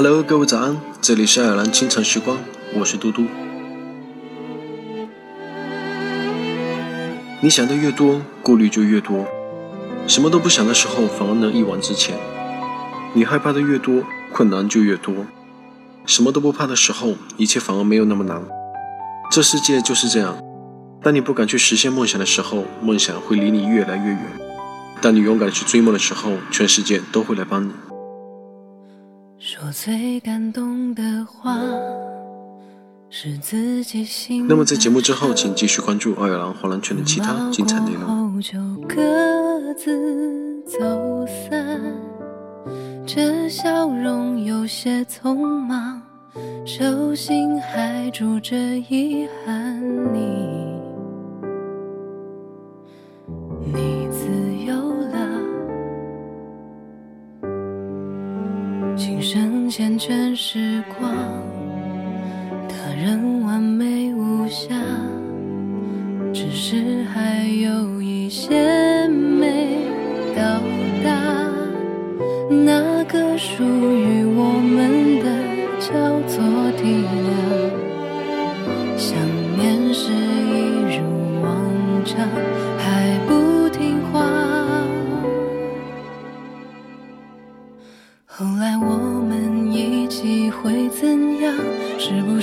Hello，各位早安，这里是爱尔兰清晨时光，我是嘟嘟。你想的越多，顾虑就越多。什么都不想的时候，反而能一往直前。你害怕的越多，困难就越多。什么都不怕的时候，一切反而没有那么难。这世界就是这样。当你不敢去实现梦想的时候，梦想会离你越来越远；当你勇敢的去追梦的时候，全世界都会来帮你。说最感动的话，是自己心。那么在节目之后，请继续关注二月兰华人圈的其他精彩内容。就各自走散，这笑容有些匆忙，手心还住着遗憾。你，你琴声缱绻时光，他人完美无瑕，只是还有一些没到达，那个属于我们的叫做体谅。想念是一如往常，还不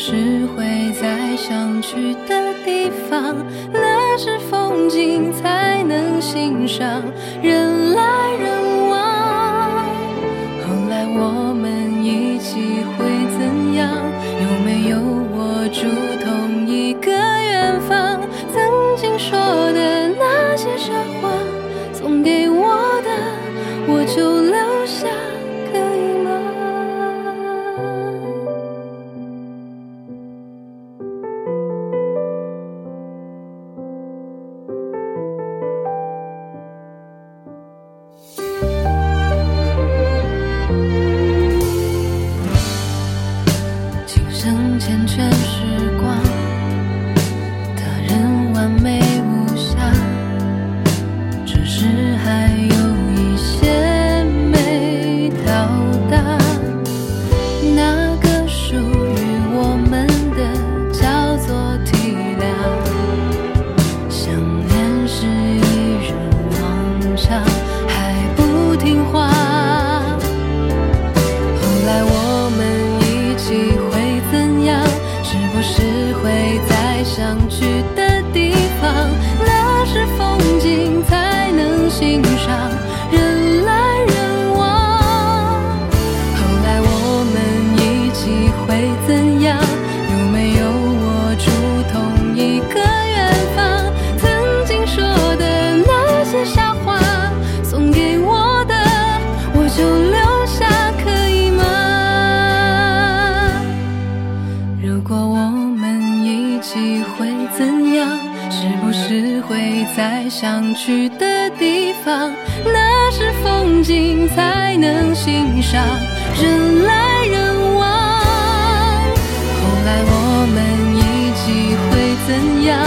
是会在想去的地方？那是风景才能欣赏，人来人往。后来我们一起会怎样？有没有握住同一个远方？曾经说的那些傻话，送给如果我们一起会怎样？是不是会在想去的地方？那是风景才能欣赏，人来人往。后来我们一起会怎样？